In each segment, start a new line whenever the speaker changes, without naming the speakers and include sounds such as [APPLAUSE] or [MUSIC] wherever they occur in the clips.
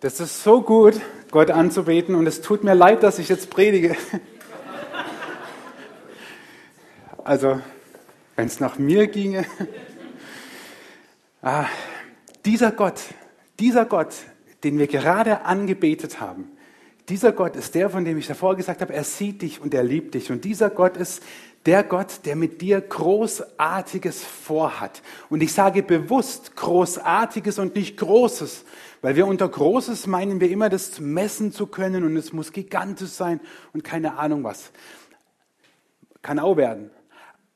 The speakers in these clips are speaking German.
Das ist so gut, Gott anzubeten und es tut mir leid, dass ich jetzt predige. Also, wenn es nach mir ginge. Ah, dieser Gott, dieser Gott, den wir gerade angebetet haben, dieser Gott ist der, von dem ich davor gesagt habe, er sieht dich und er liebt dich. Und dieser Gott ist der Gott, der mit dir Großartiges vorhat. Und ich sage bewusst Großartiges und nicht Großes, weil wir unter Großes meinen wir immer, das messen zu können und es muss gigantisch sein und keine Ahnung was. Kann auch werden.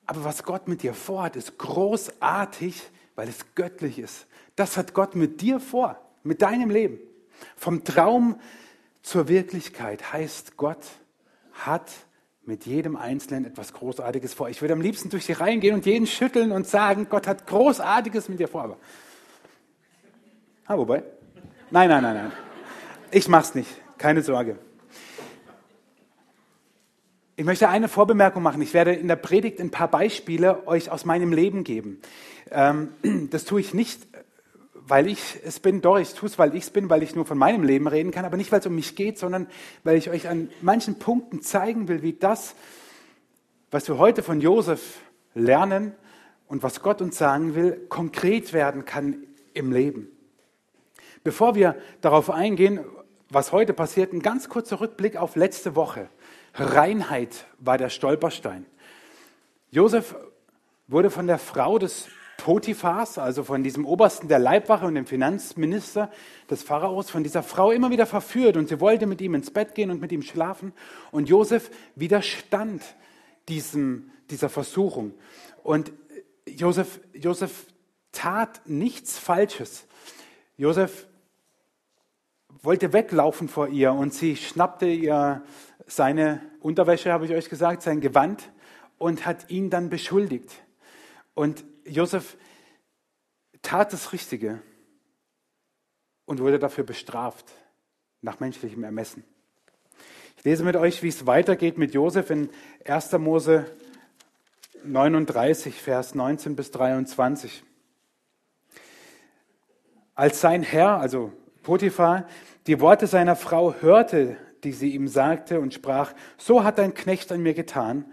Aber was Gott mit dir vorhat, ist großartig, weil es göttlich ist. Das hat Gott mit dir vor, mit deinem Leben. Vom Traum zur Wirklichkeit heißt, Gott hat mit jedem Einzelnen etwas Großartiges vor. Ich würde am liebsten durch die Reihen gehen und jeden schütteln und sagen, Gott hat Großartiges mit dir vor. Aber, ah, wobei? Nein, nein, nein, nein. Ich mach's nicht. Keine Sorge. Ich möchte eine Vorbemerkung machen. Ich werde in der Predigt ein paar Beispiele euch aus meinem Leben geben. Ähm, das tue ich nicht, weil ich es bin, doch, ich tue es, weil ich es bin, weil ich nur von meinem Leben reden kann, aber nicht, weil es um mich geht, sondern weil ich euch an manchen Punkten zeigen will, wie das, was wir heute von Josef lernen und was Gott uns sagen will, konkret werden kann im Leben. Bevor wir darauf eingehen, was heute passiert, ein ganz kurzer Rückblick auf letzte Woche. Reinheit war der Stolperstein. Josef wurde von der Frau des Potiphas, also von diesem Obersten der Leibwache und dem Finanzminister des Pharaos, von dieser Frau immer wieder verführt und sie wollte mit ihm ins Bett gehen und mit ihm schlafen. Und Josef widerstand diesem, dieser Versuchung. Und Josef, Josef tat nichts Falsches. Josef wollte weglaufen vor ihr und sie schnappte ihr seine Unterwäsche, habe ich euch gesagt, sein Gewand und hat ihn dann beschuldigt. Und Josef tat das Richtige und wurde dafür bestraft nach menschlichem Ermessen. Ich lese mit euch, wie es weitergeht mit Josef in 1. Mose 39, Vers 19 bis 23. Als sein Herr, also Potiphar, die Worte seiner Frau hörte, die sie ihm sagte und sprach, so hat dein Knecht an mir getan,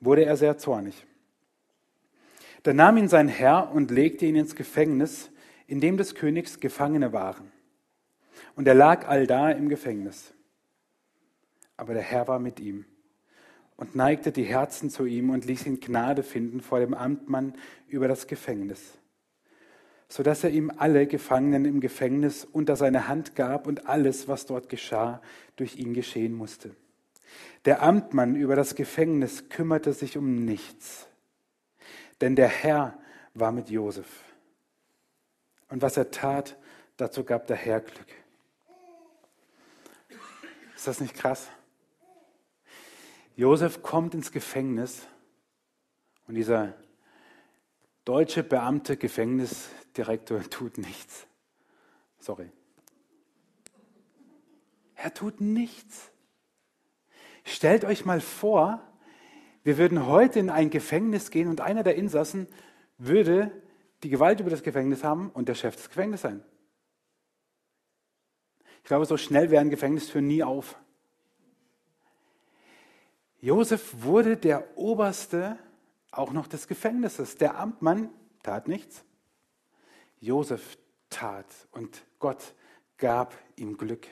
wurde er sehr zornig. Da nahm ihn sein Herr und legte ihn ins Gefängnis, in dem des Königs Gefangene waren. Und er lag allda im Gefängnis. Aber der Herr war mit ihm und neigte die Herzen zu ihm und ließ ihn Gnade finden vor dem Amtmann über das Gefängnis sodass er ihm alle Gefangenen im Gefängnis unter seine Hand gab und alles, was dort geschah, durch ihn geschehen musste. Der Amtmann über das Gefängnis kümmerte sich um nichts, denn der Herr war mit Josef. Und was er tat, dazu gab der Herr Glück. Ist das nicht krass? Josef kommt ins Gefängnis und dieser deutsche Beamte, Gefängnis, Direktor [LAUGHS] tut nichts. Sorry. Er tut nichts. Stellt euch mal vor, wir würden heute in ein Gefängnis gehen und einer der Insassen würde die Gewalt über das Gefängnis haben und der Chef des Gefängnisses sein. Ich glaube, so schnell wären Gefängnistüren nie auf. Josef wurde der Oberste auch noch des Gefängnisses. Der Amtmann tat nichts. Josef tat und Gott gab ihm Glück.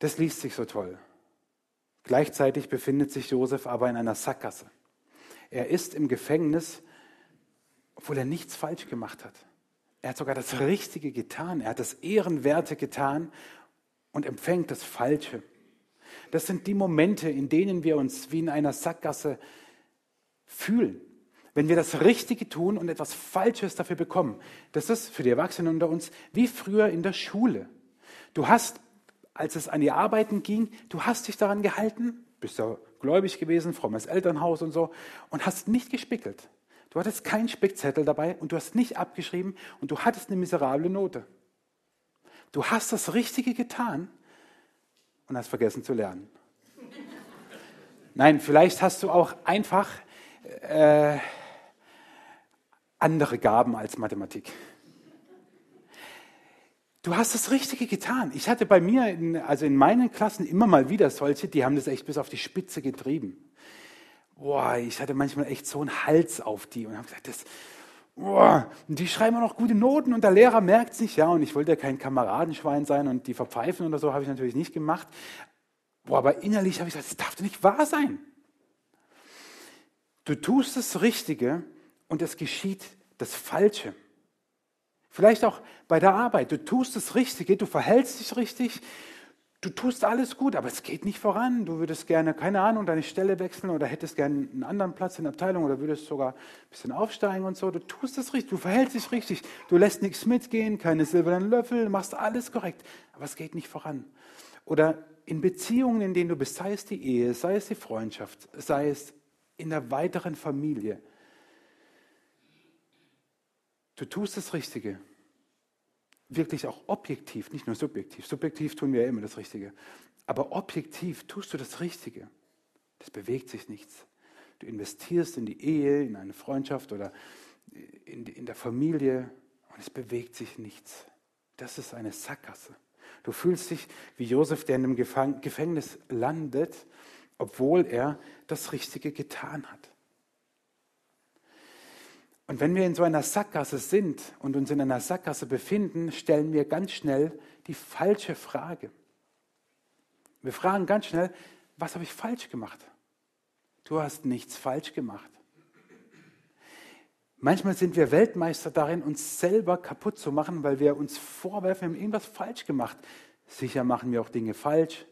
Das liest sich so toll. Gleichzeitig befindet sich Josef aber in einer Sackgasse. Er ist im Gefängnis, obwohl er nichts falsch gemacht hat. Er hat sogar das Richtige getan. Er hat das Ehrenwerte getan und empfängt das Falsche. Das sind die Momente, in denen wir uns wie in einer Sackgasse fühlen wenn wir das Richtige tun und etwas Falsches dafür bekommen. Das ist für die Erwachsenen unter uns wie früher in der Schule. Du hast, als es an die Arbeiten ging, du hast dich daran gehalten, bist ja gläubig gewesen, frommes Elternhaus und so, und hast nicht gespickelt. Du hattest keinen Spickzettel dabei und du hast nicht abgeschrieben und du hattest eine miserable Note. Du hast das Richtige getan und hast vergessen zu lernen. Nein, vielleicht hast du auch einfach äh, andere Gaben als Mathematik. Du hast das Richtige getan. Ich hatte bei mir, in, also in meinen Klassen immer mal wieder solche, die haben das echt bis auf die Spitze getrieben. Boah, ich hatte manchmal echt so einen Hals auf die und habe gesagt, das, boah, die schreiben auch noch gute Noten und der Lehrer merkt es nicht, ja, und ich wollte ja kein Kameradenschwein sein und die verpfeifen oder so, habe ich natürlich nicht gemacht. Boah, aber innerlich habe ich gesagt, das darf doch nicht wahr sein. Du tust das Richtige und es geschieht das Falsche. Vielleicht auch bei der Arbeit. Du tust das Richtige, du verhältst dich richtig, du tust alles gut, aber es geht nicht voran. Du würdest gerne, keine Ahnung, deine Stelle wechseln oder hättest gerne einen anderen Platz in der Abteilung oder würdest sogar ein bisschen aufsteigen und so. Du tust es richtig, du verhältst dich richtig. Du lässt nichts mitgehen, keine silbernen Löffel, machst alles korrekt, aber es geht nicht voran. Oder in Beziehungen, in denen du bist, sei es die Ehe, sei es die Freundschaft, sei es in der weiteren Familie. Du tust das Richtige, wirklich auch objektiv, nicht nur subjektiv. Subjektiv tun wir ja immer das Richtige. Aber objektiv tust du das Richtige. Das bewegt sich nichts. Du investierst in die Ehe, in eine Freundschaft oder in, in der Familie und es bewegt sich nichts. Das ist eine Sackgasse. Du fühlst dich wie Josef, der in einem Gefängnis landet, obwohl er das Richtige getan hat. Und wenn wir in so einer Sackgasse sind und uns in einer Sackgasse befinden, stellen wir ganz schnell die falsche Frage. Wir fragen ganz schnell, was habe ich falsch gemacht? Du hast nichts falsch gemacht. Manchmal sind wir Weltmeister darin, uns selber kaputt zu machen, weil wir uns vorwerfen, wir haben irgendwas falsch gemacht. Sicher machen wir auch Dinge falsch.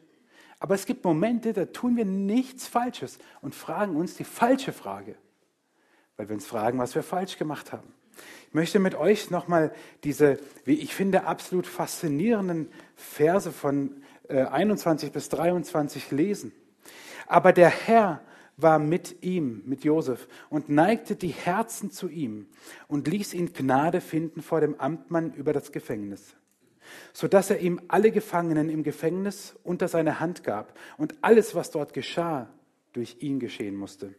Aber es gibt Momente, da tun wir nichts Falsches und fragen uns die falsche Frage weil wir uns fragen, was wir falsch gemacht haben. Ich möchte mit euch nochmal diese, wie ich finde, absolut faszinierenden Verse von 21 äh, bis 23 lesen. Aber der Herr war mit ihm, mit Josef, und neigte die Herzen zu ihm und ließ ihn Gnade finden vor dem Amtmann über das Gefängnis, sodass er ihm alle Gefangenen im Gefängnis unter seine Hand gab und alles, was dort geschah, durch ihn geschehen musste.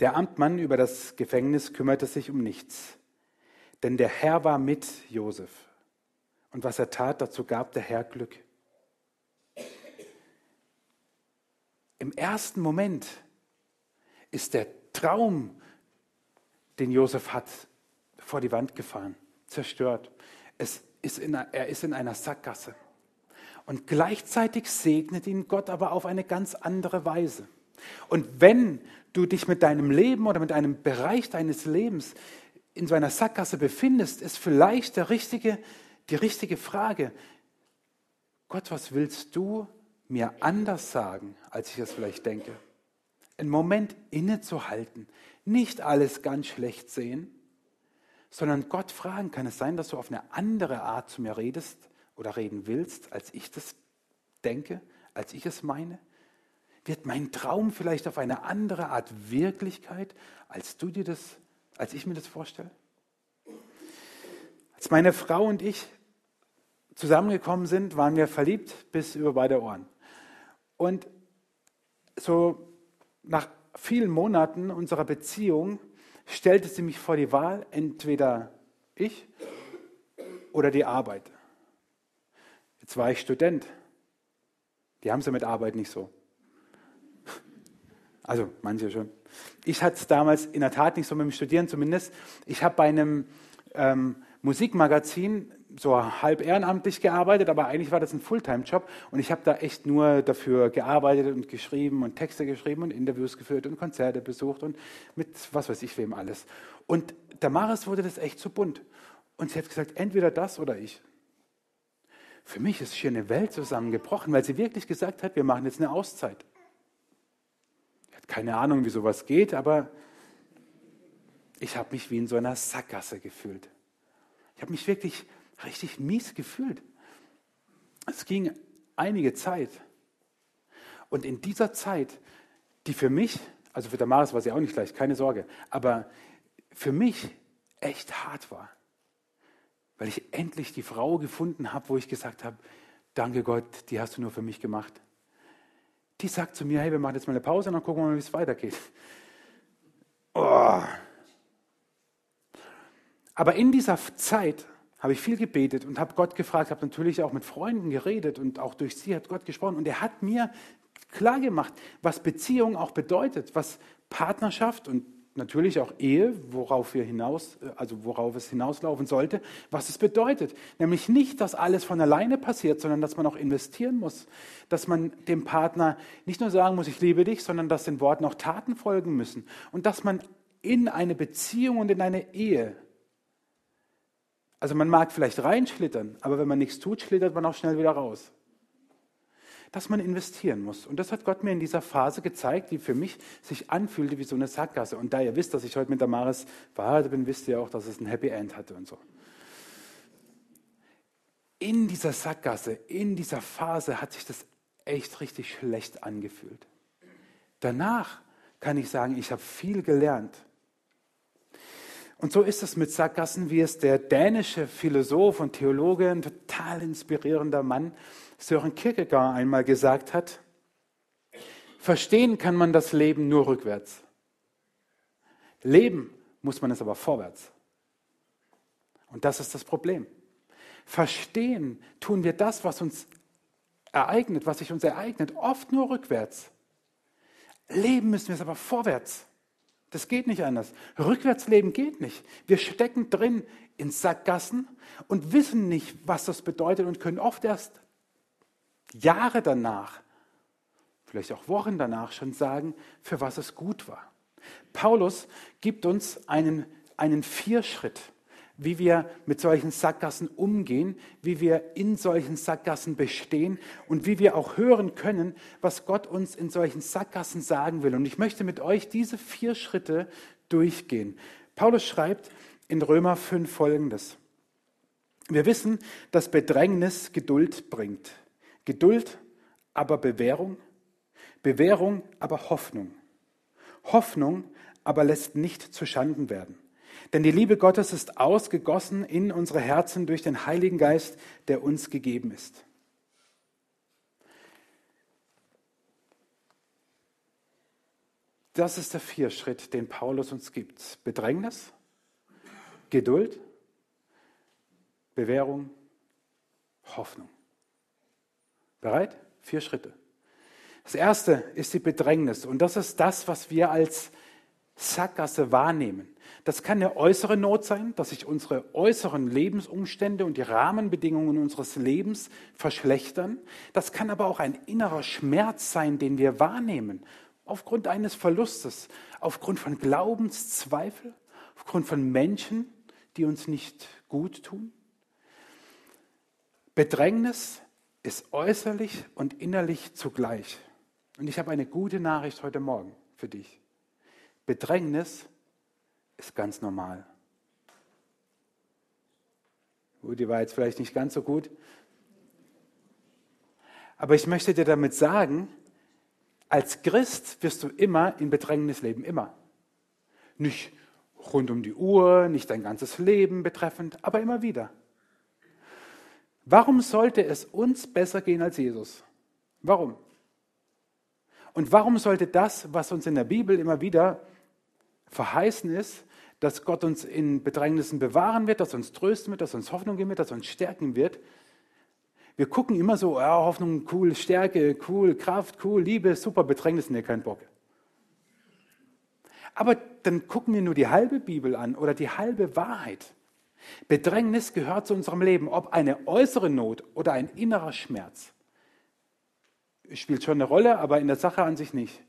Der Amtmann über das Gefängnis kümmerte sich um nichts, denn der Herr war mit Josef. Und was er tat, dazu gab der Herr Glück. Im ersten Moment ist der Traum, den Josef hat, vor die Wand gefahren, zerstört. Es ist in, er ist in einer Sackgasse. Und gleichzeitig segnet ihn Gott aber auf eine ganz andere Weise. Und wenn du dich mit deinem Leben oder mit einem Bereich deines Lebens in so einer Sackgasse befindest, ist vielleicht der richtige, die richtige Frage, Gott, was willst du mir anders sagen, als ich es vielleicht denke? Einen Moment innezuhalten, nicht alles ganz schlecht sehen, sondern Gott fragen, kann es sein, dass du auf eine andere Art zu mir redest oder reden willst, als ich das denke, als ich es meine? Wird mein Traum vielleicht auf eine andere Art Wirklichkeit, als du dir das, als ich mir das vorstelle? Als meine Frau und ich zusammengekommen sind, waren wir verliebt bis über beide Ohren. Und so nach vielen Monaten unserer Beziehung stellte sie mich vor die Wahl, entweder ich oder die Arbeit. Jetzt war ich Student. Die haben sie mit Arbeit nicht so. Also manche schon. Ich hatte es damals in der Tat nicht so mit dem Studieren zumindest. Ich habe bei einem ähm, Musikmagazin so halb ehrenamtlich gearbeitet, aber eigentlich war das ein Fulltime-Job und ich habe da echt nur dafür gearbeitet und geschrieben und Texte geschrieben und Interviews geführt und Konzerte besucht und mit was weiß ich wem alles. Und der Maris wurde das echt zu bunt. Und sie hat gesagt, entweder das oder ich. Für mich ist hier eine Welt zusammengebrochen, weil sie wirklich gesagt hat, wir machen jetzt eine Auszeit keine Ahnung, wie sowas geht, aber ich habe mich wie in so einer Sackgasse gefühlt. Ich habe mich wirklich richtig mies gefühlt. Es ging einige Zeit. Und in dieser Zeit, die für mich, also für Damaris war sie auch nicht leicht, keine Sorge, aber für mich echt hart war, weil ich endlich die Frau gefunden habe, wo ich gesagt habe, danke Gott, die hast du nur für mich gemacht die sagt zu mir, hey, wir machen jetzt mal eine Pause und dann gucken wir mal, wie es weitergeht. Oh. Aber in dieser Zeit habe ich viel gebetet und habe Gott gefragt, habe natürlich auch mit Freunden geredet und auch durch sie hat Gott gesprochen. Und er hat mir klar gemacht, was Beziehung auch bedeutet, was Partnerschaft und natürlich auch Ehe, worauf wir hinaus, also worauf es hinauslaufen sollte, was es bedeutet. Nämlich nicht, dass alles von alleine passiert, sondern dass man auch investieren muss, dass man dem Partner nicht nur sagen muss, ich liebe dich, sondern dass den Worten auch Taten folgen müssen. Und dass man in eine Beziehung und in eine Ehe, also man mag vielleicht reinschlittern, aber wenn man nichts tut, schlittert man auch schnell wieder raus dass man investieren muss. Und das hat Gott mir in dieser Phase gezeigt, die für mich sich anfühlte wie so eine Sackgasse. Und da ihr wisst, dass ich heute mit der Maris verheiratet bin, wisst ihr auch, dass es ein Happy End hatte und so. In dieser Sackgasse, in dieser Phase hat sich das echt richtig schlecht angefühlt. Danach kann ich sagen, ich habe viel gelernt. Und so ist es mit Sackgassen, wie es der dänische Philosoph und Theologe, ein total inspirierender Mann, Sören Kierkegaard einmal gesagt hat, verstehen kann man das Leben nur rückwärts. Leben muss man es aber vorwärts. Und das ist das Problem. Verstehen tun wir das, was uns ereignet, was sich uns ereignet, oft nur rückwärts. Leben müssen wir es aber vorwärts. Das geht nicht anders. Rückwärts leben geht nicht. Wir stecken drin in Sackgassen und wissen nicht, was das bedeutet und können oft erst Jahre danach, vielleicht auch Wochen danach schon sagen, für was es gut war. Paulus gibt uns einen, einen Vierschritt, wie wir mit solchen Sackgassen umgehen, wie wir in solchen Sackgassen bestehen und wie wir auch hören können, was Gott uns in solchen Sackgassen sagen will. Und ich möchte mit euch diese vier Schritte durchgehen. Paulus schreibt in Römer 5 folgendes. Wir wissen, dass Bedrängnis Geduld bringt. Geduld, aber Bewährung. Bewährung, aber Hoffnung. Hoffnung, aber lässt nicht zu Schanden werden. Denn die Liebe Gottes ist ausgegossen in unsere Herzen durch den Heiligen Geist, der uns gegeben ist. Das ist der Vierschritt, den Paulus uns gibt. Bedrängnis, Geduld, Bewährung, Hoffnung. Bereit? Vier Schritte. Das erste ist die Bedrängnis und das ist das, was wir als Sackgasse wahrnehmen. Das kann eine äußere Not sein, dass sich unsere äußeren Lebensumstände und die Rahmenbedingungen unseres Lebens verschlechtern. Das kann aber auch ein innerer Schmerz sein, den wir wahrnehmen, aufgrund eines Verlustes, aufgrund von Glaubenszweifel, aufgrund von Menschen, die uns nicht gut tun. Bedrängnis ist äußerlich und innerlich zugleich. Und ich habe eine gute Nachricht heute Morgen für dich. Bedrängnis ist ganz normal. Gut, die war jetzt vielleicht nicht ganz so gut. Aber ich möchte dir damit sagen, als Christ wirst du immer in Bedrängnis leben, immer. Nicht rund um die Uhr, nicht dein ganzes Leben betreffend, aber immer wieder. Warum sollte es uns besser gehen als Jesus? Warum? Und warum sollte das, was uns in der Bibel immer wieder verheißen ist, dass Gott uns in Bedrängnissen bewahren wird, dass uns trösten wird, dass uns Hoffnung geben wird, dass uns stärken wird. Wir gucken immer so, ja, Hoffnung, cool, Stärke, cool, Kraft, cool, Liebe, super, Bedrängnissen, nee, kein Bock. Aber dann gucken wir nur die halbe Bibel an oder die halbe Wahrheit. Bedrängnis gehört zu unserem Leben, ob eine äußere Not oder ein innerer Schmerz. Spielt schon eine Rolle, aber in der Sache an sich nicht.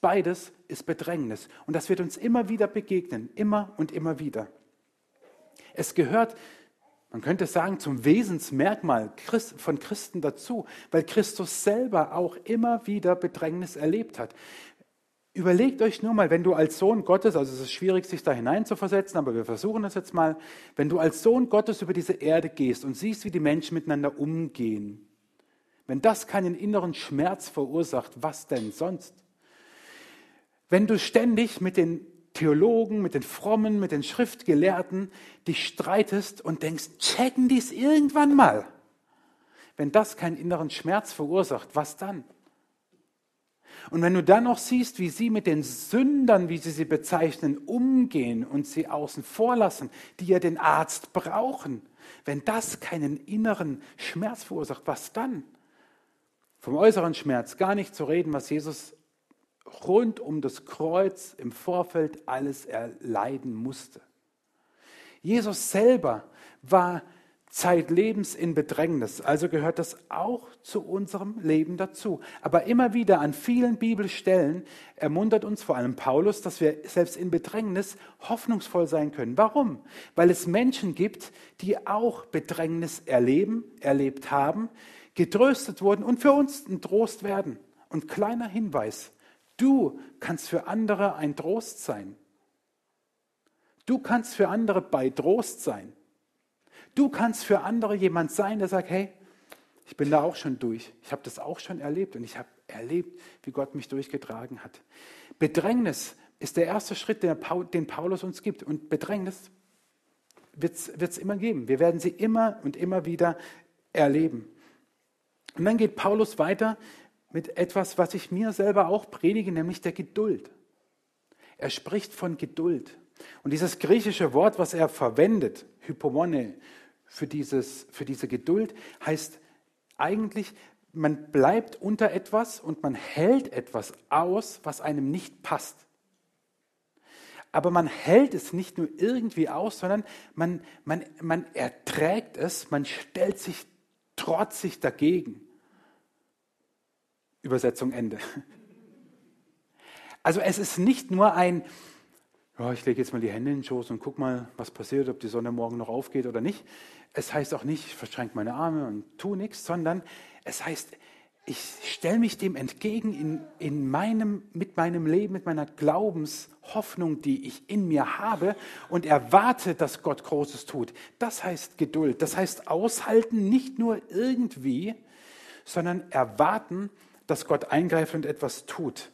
Beides ist Bedrängnis. Und das wird uns immer wieder begegnen, immer und immer wieder. Es gehört, man könnte sagen, zum Wesensmerkmal von Christen dazu, weil Christus selber auch immer wieder Bedrängnis erlebt hat. Überlegt euch nur mal, wenn du als Sohn Gottes, also es ist schwierig, sich da hineinzuversetzen, aber wir versuchen das jetzt mal, wenn du als Sohn Gottes über diese Erde gehst und siehst, wie die Menschen miteinander umgehen, wenn das keinen inneren Schmerz verursacht, was denn sonst? Wenn du ständig mit den Theologen, mit den Frommen, mit den Schriftgelehrten dich streitest und denkst, checken die es irgendwann mal. Wenn das keinen inneren Schmerz verursacht, was dann? Und wenn du dann noch siehst, wie sie mit den Sündern, wie sie sie bezeichnen, umgehen und sie außen vor lassen, die ja den Arzt brauchen, wenn das keinen inneren Schmerz verursacht, was dann? Vom äußeren Schmerz gar nicht zu reden, was Jesus rund um das Kreuz im Vorfeld alles erleiden musste. Jesus selber war zeitlebens in Bedrängnis, also gehört das auch zu unserem Leben dazu. Aber immer wieder an vielen Bibelstellen ermuntert uns vor allem Paulus, dass wir selbst in Bedrängnis hoffnungsvoll sein können. Warum? Weil es Menschen gibt, die auch Bedrängnis erleben, erlebt haben, getröstet wurden und für uns ein Trost werden. Und kleiner Hinweis, du kannst für andere ein Trost sein. Du kannst für andere bei Trost sein. Du kannst für andere jemand sein, der sagt, hey, ich bin da auch schon durch. Ich habe das auch schon erlebt und ich habe erlebt, wie Gott mich durchgetragen hat. Bedrängnis ist der erste Schritt, den Paulus uns gibt. Und Bedrängnis wird es immer geben. Wir werden sie immer und immer wieder erleben. Und dann geht Paulus weiter mit etwas, was ich mir selber auch predige, nämlich der Geduld. Er spricht von Geduld. Und dieses griechische Wort, was er verwendet, Hypomone, für, dieses, für diese Geduld, heißt eigentlich, man bleibt unter etwas und man hält etwas aus, was einem nicht passt. Aber man hält es nicht nur irgendwie aus, sondern man, man, man erträgt es, man stellt sich trotzig dagegen. Übersetzung Ende. Also es ist nicht nur ein, ja, ich lege jetzt mal die Hände in den Schoß und guck mal, was passiert, ob die Sonne morgen noch aufgeht oder nicht. Es heißt auch nicht, ich verschränke meine Arme und tu nichts, sondern es heißt, ich stelle mich dem entgegen in, in meinem, mit meinem Leben, mit meiner Glaubenshoffnung, die ich in mir habe und erwarte, dass Gott Großes tut. Das heißt Geduld. Das heißt aushalten, nicht nur irgendwie, sondern erwarten, dass Gott eingreift und etwas tut.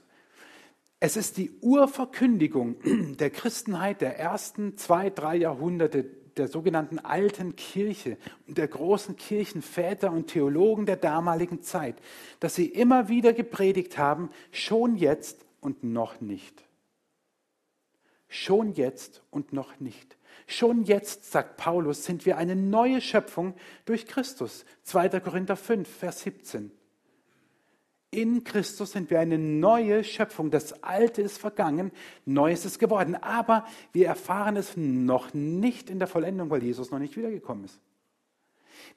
Es ist die Urverkündigung [CLEARS THROAT] der Christenheit der ersten zwei, drei Jahrhunderte der sogenannten alten Kirche und der großen Kirchenväter und Theologen der damaligen Zeit, dass sie immer wieder gepredigt haben, schon jetzt und noch nicht. Schon jetzt und noch nicht. Schon jetzt, sagt Paulus, sind wir eine neue Schöpfung durch Christus. 2. Korinther 5, Vers 17. In Christus sind wir eine neue Schöpfung. Das Alte ist vergangen, Neues ist geworden. Aber wir erfahren es noch nicht in der Vollendung, weil Jesus noch nicht wiedergekommen ist.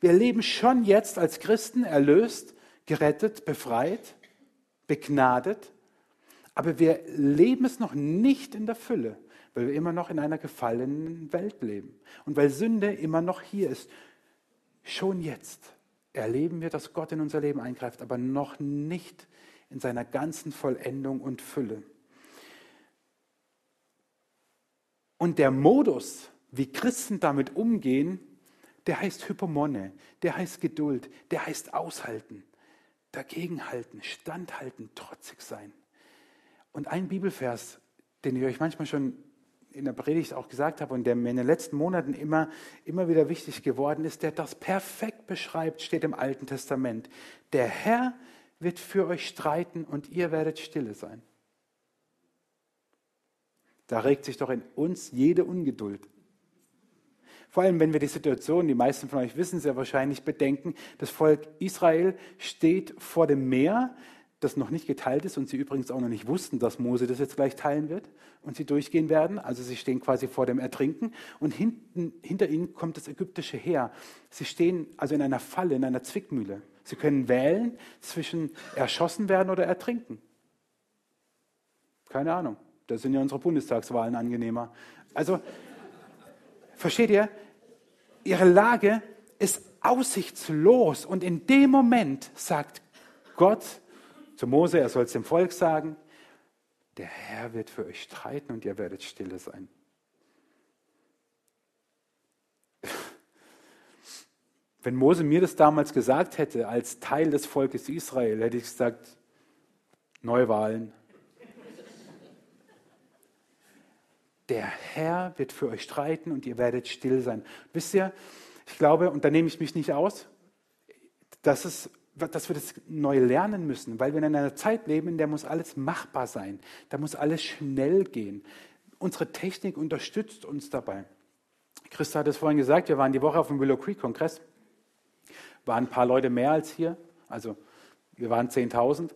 Wir leben schon jetzt als Christen erlöst, gerettet, befreit, begnadet. Aber wir leben es noch nicht in der Fülle, weil wir immer noch in einer gefallenen Welt leben. Und weil Sünde immer noch hier ist. Schon jetzt erleben wir, dass Gott in unser Leben eingreift, aber noch nicht in seiner ganzen Vollendung und Fülle. Und der Modus, wie Christen damit umgehen, der heißt Hypomone, der heißt Geduld, der heißt aushalten, dagegenhalten, standhalten, trotzig sein. Und ein Bibelvers, den ich euch manchmal schon in der Predigt auch gesagt habe und der mir in den letzten Monaten immer, immer wieder wichtig geworden ist, der das perfekt beschreibt, steht im Alten Testament. Der Herr wird für euch streiten und ihr werdet stille sein. Da regt sich doch in uns jede Ungeduld. Vor allem, wenn wir die Situation, die meisten von euch wissen sehr wahrscheinlich, bedenken, das Volk Israel steht vor dem Meer, das noch nicht geteilt ist und sie übrigens auch noch nicht wussten, dass Mose das jetzt gleich teilen wird und sie durchgehen werden. Also sie stehen quasi vor dem Ertrinken und hinten, hinter ihnen kommt das ägyptische Heer. Sie stehen also in einer Falle, in einer Zwickmühle. Sie können wählen zwischen erschossen werden oder ertrinken. Keine Ahnung. Da sind ja unsere Bundestagswahlen angenehmer. Also, versteht ihr? Ihre Lage ist aussichtslos und in dem Moment sagt Gott, zu Mose, er soll es dem Volk sagen, der Herr wird für euch streiten und ihr werdet stille sein. Wenn Mose mir das damals gesagt hätte, als Teil des Volkes Israel, hätte ich gesagt, Neuwahlen. Der Herr wird für euch streiten und ihr werdet still sein. Wisst ihr, ich glaube, und da nehme ich mich nicht aus, dass es dass wir das neu lernen müssen, weil wir in einer Zeit leben, in der muss alles machbar sein. Da muss alles schnell gehen. Unsere Technik unterstützt uns dabei. Christa hat es vorhin gesagt, wir waren die Woche auf dem Willow Creek Kongress. Waren ein paar Leute mehr als hier, also wir waren 10.000.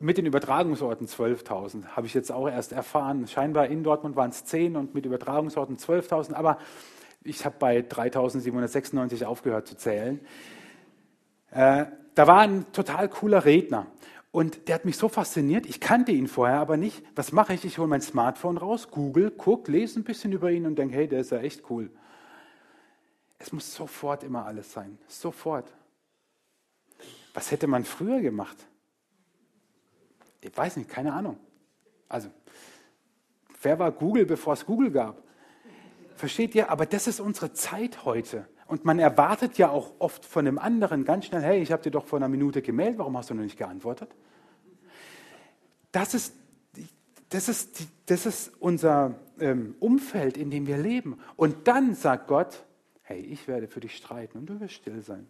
Mit den Übertragungsorten 12.000, habe ich jetzt auch erst erfahren. Scheinbar in Dortmund waren es 10 und mit Übertragungsorten 12.000, aber ich habe bei 3.796 aufgehört zu zählen. Äh, da war ein total cooler Redner und der hat mich so fasziniert. Ich kannte ihn vorher aber nicht. Was mache ich? Ich hole mein Smartphone raus, Google, guck, lese ein bisschen über ihn und denke, hey, der ist ja echt cool. Es muss sofort immer alles sein. Sofort. Was hätte man früher gemacht? Ich weiß nicht, keine Ahnung. Also, wer war Google, bevor es Google gab? Versteht ihr? Aber das ist unsere Zeit heute. Und man erwartet ja auch oft von dem anderen ganz schnell, hey, ich habe dir doch vor einer Minute gemeldet, warum hast du noch nicht geantwortet? Das ist, das ist, das ist unser ähm, Umfeld, in dem wir leben. Und dann sagt Gott, hey, ich werde für dich streiten und du wirst still sein.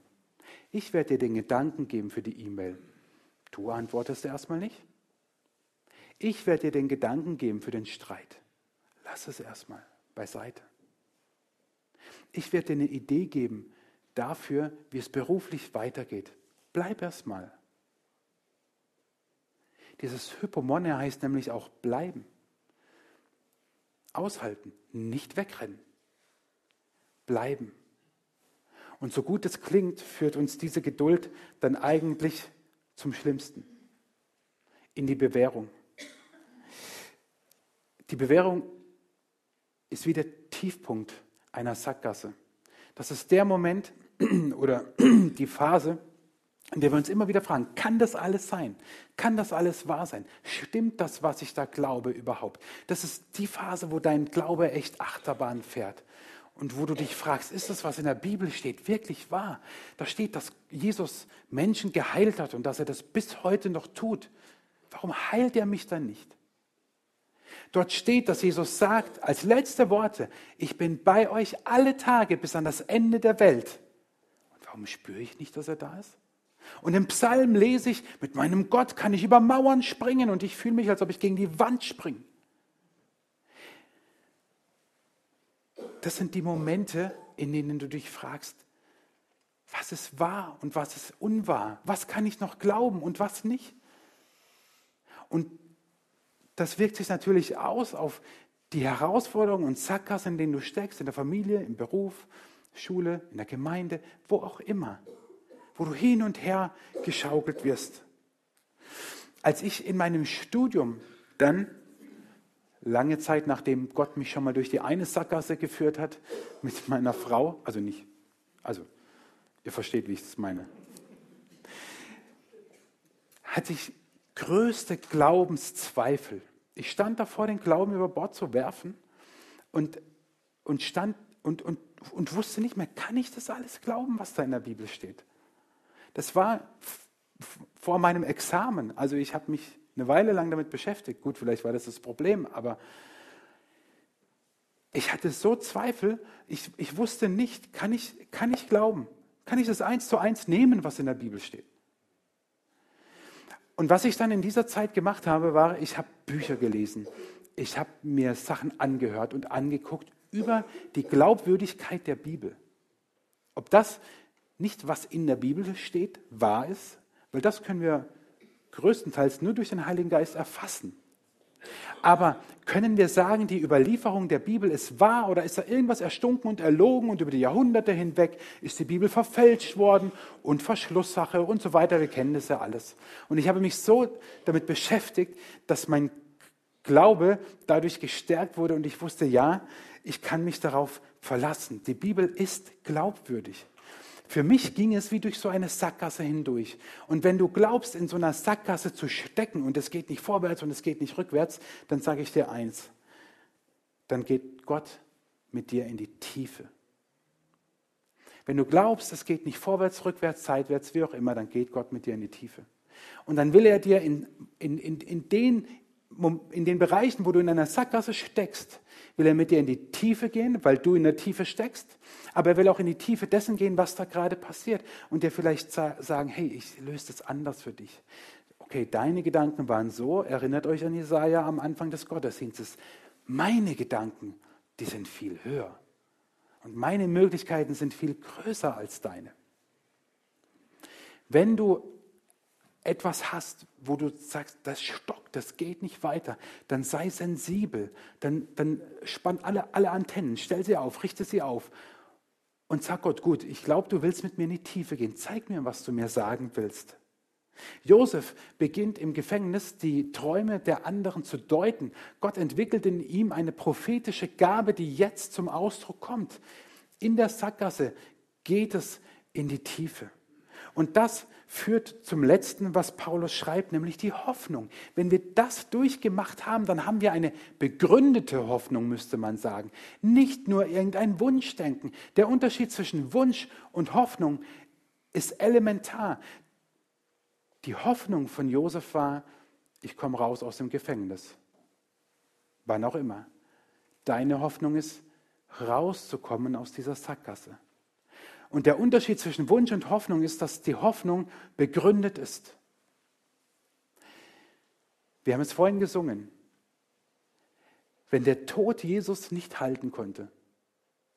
Ich werde dir den Gedanken geben für die E-Mail. Du antwortest erstmal nicht. Ich werde dir den Gedanken geben für den Streit. Lass es erstmal beiseite. Ich werde dir eine Idee geben dafür, wie es beruflich weitergeht. Bleib erstmal. Dieses Hypomone heißt nämlich auch bleiben. Aushalten, nicht wegrennen. Bleiben. Und so gut es klingt, führt uns diese Geduld dann eigentlich zum Schlimmsten, in die Bewährung. Die Bewährung ist wie der Tiefpunkt einer Sackgasse. Das ist der Moment [CLEARS THROAT] oder [CLEARS THROAT] die Phase, in der wir uns immer wieder fragen, kann das alles sein? Kann das alles wahr sein? Stimmt das, was ich da glaube überhaupt? Das ist die Phase, wo dein Glaube echt Achterbahn fährt. Und wo du dich fragst, ist das, was in der Bibel steht, wirklich wahr? Da steht, dass Jesus Menschen geheilt hat und dass er das bis heute noch tut. Warum heilt er mich dann nicht? Dort steht, dass Jesus sagt als letzte Worte, ich bin bei euch alle Tage bis an das Ende der Welt. Und warum spüre ich nicht, dass er da ist? Und im Psalm lese ich, mit meinem Gott kann ich über Mauern springen und ich fühle mich, als ob ich gegen die Wand springe. Das sind die Momente, in denen du dich fragst, was ist wahr und was ist unwahr? Was kann ich noch glauben und was nicht? Und das wirkt sich natürlich aus auf die Herausforderungen und Sackgassen, in denen du steckst, in der Familie, im Beruf, Schule, in der Gemeinde, wo auch immer, wo du hin und her geschaukelt wirst. Als ich in meinem Studium dann lange Zeit, nachdem Gott mich schon mal durch die eine Sackgasse geführt hat, mit meiner Frau, also nicht, also ihr versteht, wie ich das meine, hatte ich größte Glaubenszweifel. Ich stand davor, den Glauben über Bord zu werfen und, und stand und, und, und wusste nicht mehr, kann ich das alles glauben, was da in der Bibel steht? Das war vor meinem Examen. Also ich habe mich eine Weile lang damit beschäftigt. Gut, vielleicht war das das Problem, aber ich hatte so Zweifel, ich, ich wusste nicht, kann ich, kann ich glauben? Kann ich das eins zu eins nehmen, was in der Bibel steht? Und was ich dann in dieser Zeit gemacht habe, war, ich habe Bücher gelesen. Ich habe mir Sachen angehört und angeguckt über die Glaubwürdigkeit der Bibel. Ob das nicht, was in der Bibel steht, wahr ist, weil das können wir größtenteils nur durch den Heiligen Geist erfassen. Aber können wir sagen, die Überlieferung der Bibel ist wahr oder ist da irgendwas erstunken und erlogen und über die Jahrhunderte hinweg ist die Bibel verfälscht worden und Verschlusssache und so weiter? Wir kennen das ja alles. Und ich habe mich so damit beschäftigt, dass mein Glaube dadurch gestärkt wurde und ich wusste, ja, ich kann mich darauf verlassen. Die Bibel ist glaubwürdig. Für mich ging es wie durch so eine Sackgasse hindurch. Und wenn du glaubst, in so einer Sackgasse zu stecken und es geht nicht vorwärts und es geht nicht rückwärts, dann sage ich dir eins, dann geht Gott mit dir in die Tiefe. Wenn du glaubst, es geht nicht vorwärts, rückwärts, seitwärts, wie auch immer, dann geht Gott mit dir in die Tiefe. Und dann will er dir in, in, in, in, den, in den Bereichen, wo du in einer Sackgasse steckst, will er mit dir in die Tiefe gehen, weil du in der Tiefe steckst. Aber er will auch in die Tiefe dessen gehen, was da gerade passiert. Und dir vielleicht sagen, hey, ich löse das anders für dich. Okay, deine Gedanken waren so, erinnert euch an Jesaja am Anfang des Gottesdienstes. Meine Gedanken die sind viel höher. Und meine Möglichkeiten sind viel größer als deine. Wenn du etwas hast, wo du sagst, das stockt, das geht nicht weiter, dann sei sensibel, dann, dann spann alle, alle Antennen, stell sie auf, richte sie auf und sag Gott, gut, ich glaube, du willst mit mir in die Tiefe gehen, zeig mir, was du mir sagen willst. Josef beginnt im Gefängnis die Träume der anderen zu deuten. Gott entwickelt in ihm eine prophetische Gabe, die jetzt zum Ausdruck kommt. In der Sackgasse geht es in die Tiefe. Und das führt zum letzten, was Paulus schreibt, nämlich die Hoffnung. Wenn wir das durchgemacht haben, dann haben wir eine begründete Hoffnung, müsste man sagen. Nicht nur irgendein Wunschdenken. Der Unterschied zwischen Wunsch und Hoffnung ist elementar. Die Hoffnung von Josef war, ich komme raus aus dem Gefängnis. Wann auch immer. Deine Hoffnung ist, rauszukommen aus dieser Sackgasse. Und der Unterschied zwischen Wunsch und Hoffnung ist, dass die Hoffnung begründet ist. Wir haben es vorhin gesungen. Wenn der Tod Jesus nicht halten konnte,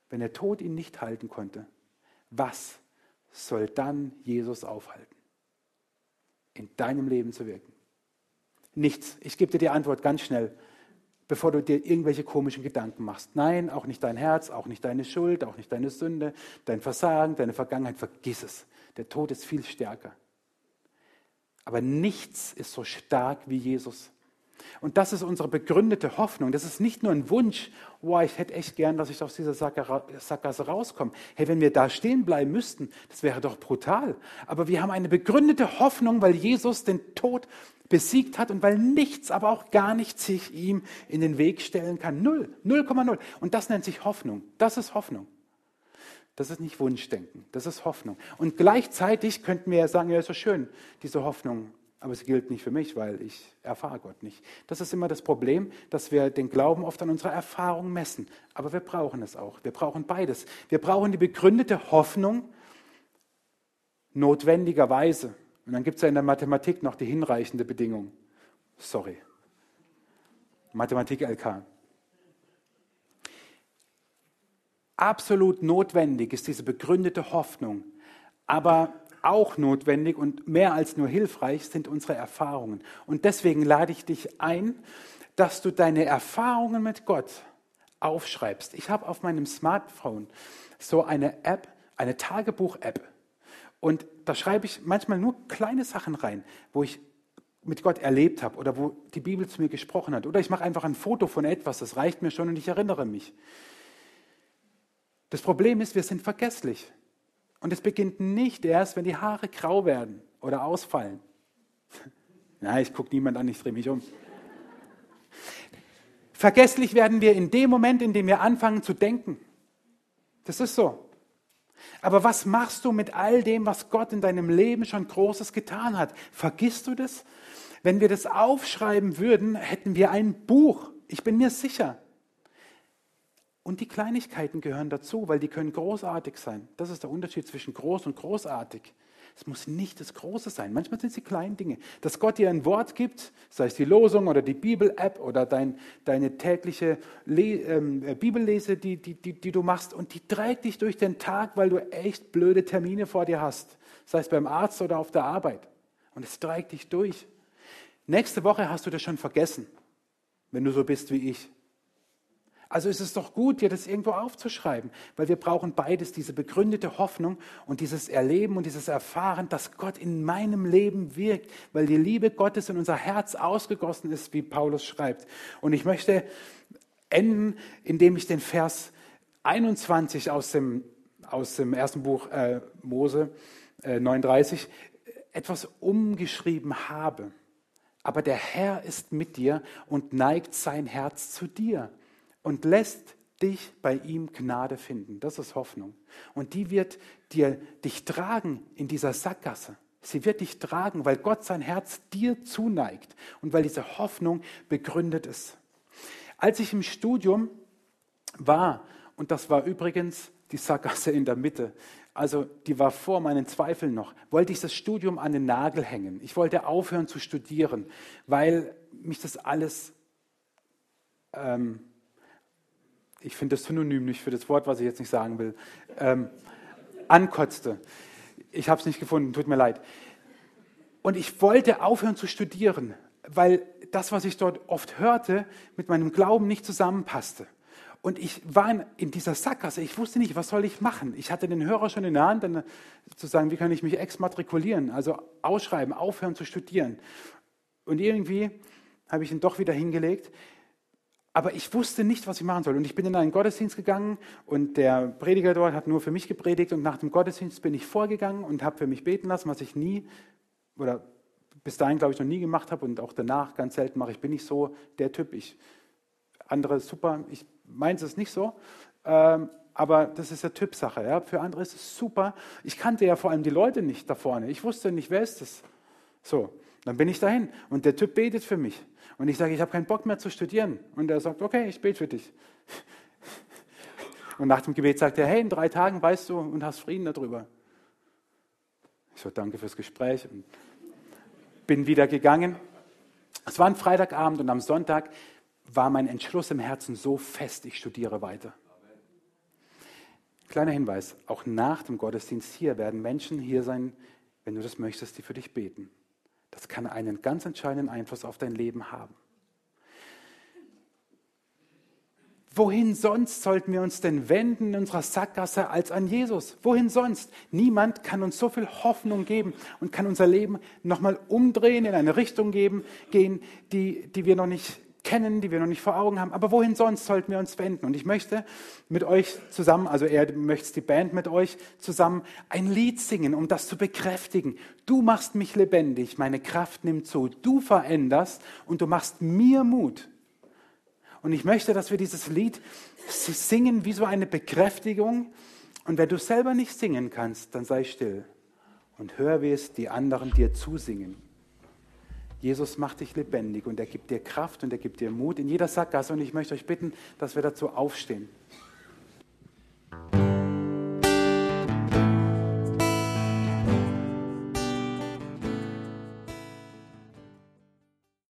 wenn der Tod ihn nicht halten konnte, was soll dann Jesus aufhalten? In deinem Leben zu wirken. Nichts. Ich gebe dir die Antwort ganz schnell bevor du dir irgendwelche komischen Gedanken machst. Nein, auch nicht dein Herz, auch nicht deine Schuld, auch nicht deine Sünde, dein Versagen, deine Vergangenheit. Vergiss es. Der Tod ist viel stärker. Aber nichts ist so stark wie Jesus. Und das ist unsere begründete Hoffnung. Das ist nicht nur ein Wunsch, oh, ich hätte echt gern, dass ich aus dieser Sackgasse rauskomme. Hey, wenn wir da stehen bleiben müssten, das wäre doch brutal. Aber wir haben eine begründete Hoffnung, weil Jesus den Tod besiegt hat und weil nichts, aber auch gar nichts sich ihm in den Weg stellen kann. Null, 0,0. Und das nennt sich Hoffnung. Das ist Hoffnung. Das ist nicht Wunschdenken, das ist Hoffnung. Und gleichzeitig könnten wir ja sagen, ja, ist so schön, diese Hoffnung, aber sie gilt nicht für mich, weil ich erfahre Gott nicht. Das ist immer das Problem, dass wir den Glauben oft an unserer Erfahrung messen. Aber wir brauchen es auch. Wir brauchen beides. Wir brauchen die begründete Hoffnung notwendigerweise. Und dann gibt es ja in der Mathematik noch die hinreichende Bedingung. Sorry. Mathematik LK. Absolut notwendig ist diese begründete Hoffnung. Aber auch notwendig und mehr als nur hilfreich sind unsere Erfahrungen. Und deswegen lade ich dich ein, dass du deine Erfahrungen mit Gott aufschreibst. Ich habe auf meinem Smartphone so eine App, eine Tagebuch-App. Und da schreibe ich manchmal nur kleine Sachen rein, wo ich mit Gott erlebt habe oder wo die Bibel zu mir gesprochen hat. Oder ich mache einfach ein Foto von etwas, das reicht mir schon und ich erinnere mich. Das Problem ist, wir sind vergesslich. Und es beginnt nicht erst, wenn die Haare grau werden oder ausfallen. [LAUGHS] Nein, ich gucke niemand an, ich drehe mich um. Vergesslich werden wir in dem Moment, in dem wir anfangen zu denken. Das ist so. Aber was machst du mit all dem, was Gott in deinem Leben schon Großes getan hat? Vergisst du das? Wenn wir das aufschreiben würden, hätten wir ein Buch. Ich bin mir sicher. Und die Kleinigkeiten gehören dazu, weil die können großartig sein. Das ist der Unterschied zwischen groß und großartig. Es muss nicht das Große sein. Manchmal sind es die kleinen Dinge. Dass Gott dir ein Wort gibt, sei es die Losung oder die Bibel-App oder dein, deine tägliche Le ähm, äh, Bibellese, die, die, die, die du machst und die trägt dich durch den Tag, weil du echt blöde Termine vor dir hast. Sei es beim Arzt oder auf der Arbeit. Und es trägt dich durch. Nächste Woche hast du das schon vergessen, wenn du so bist wie ich. Also ist es doch gut, dir das irgendwo aufzuschreiben, weil wir brauchen beides, diese begründete Hoffnung und dieses Erleben und dieses Erfahren, dass Gott in meinem Leben wirkt, weil die Liebe Gottes in unser Herz ausgegossen ist, wie Paulus schreibt. Und ich möchte enden, indem ich den Vers 21 aus dem, aus dem ersten Buch äh, Mose äh, 39 etwas umgeschrieben habe. Aber der Herr ist mit dir und neigt sein Herz zu dir und lässt dich bei ihm Gnade finden. Das ist Hoffnung. Und die wird dir, dich tragen in dieser Sackgasse. Sie wird dich tragen, weil Gott sein Herz dir zuneigt und weil diese Hoffnung begründet ist. Als ich im Studium war, und das war übrigens die Sackgasse in der Mitte, also die war vor meinen Zweifeln noch, wollte ich das Studium an den Nagel hängen. Ich wollte aufhören zu studieren, weil mich das alles ähm, ich finde das Synonym nicht für das Wort, was ich jetzt nicht sagen will, ähm, ankotzte. Ich habe es nicht gefunden, tut mir leid. Und ich wollte aufhören zu studieren, weil das, was ich dort oft hörte, mit meinem Glauben nicht zusammenpasste. Und ich war in dieser Sackgasse. Ich wusste nicht, was soll ich machen. Ich hatte den Hörer schon in der Hand, dann zu sagen, wie kann ich mich exmatrikulieren, also ausschreiben, aufhören zu studieren. Und irgendwie habe ich ihn doch wieder hingelegt. Aber ich wusste nicht, was ich machen soll. Und ich bin in einen Gottesdienst gegangen und der Prediger dort hat nur für mich gepredigt. Und nach dem Gottesdienst bin ich vorgegangen und habe für mich beten lassen, was ich nie oder bis dahin, glaube ich, noch nie gemacht habe und auch danach ganz selten mache. Ich bin nicht so der Typ. Ich, andere super, ich meins ist nicht so. Ähm, aber das ist ja Typsache. Ja? Für andere ist es super. Ich kannte ja vor allem die Leute nicht da vorne. Ich wusste nicht, wer ist das. So, dann bin ich dahin und der Typ betet für mich. Und ich sage, ich habe keinen Bock mehr zu studieren. Und er sagt, okay, ich bete für dich. Und nach dem Gebet sagt er, hey, in drei Tagen weißt du und hast Frieden darüber. Ich so, danke fürs Gespräch und bin wieder gegangen. Es war ein Freitagabend und am Sonntag war mein Entschluss im Herzen so fest, ich studiere weiter. Kleiner Hinweis, auch nach dem Gottesdienst hier werden Menschen hier sein, wenn du das möchtest, die für dich beten. Das kann einen ganz entscheidenden Einfluss auf dein Leben haben. Wohin sonst sollten wir uns denn wenden in unserer Sackgasse als an Jesus? Wohin sonst? Niemand kann uns so viel Hoffnung geben und kann unser Leben nochmal umdrehen, in eine Richtung geben, gehen, die, die wir noch nicht kennen, die wir noch nicht vor Augen haben. Aber wohin sonst sollten wir uns wenden? Und ich möchte mit euch zusammen, also er möchte die Band mit euch zusammen ein Lied singen, um das zu bekräftigen. Du machst mich lebendig, meine Kraft nimmt zu. Du veränderst und du machst mir Mut. Und ich möchte, dass wir dieses Lied singen wie so eine Bekräftigung. Und wenn du selber nicht singen kannst, dann sei still und hör, wie es die anderen dir zusingen. Jesus macht dich lebendig und er gibt dir Kraft und er gibt dir Mut in jeder Sackgasse. Und ich möchte euch bitten, dass wir dazu aufstehen.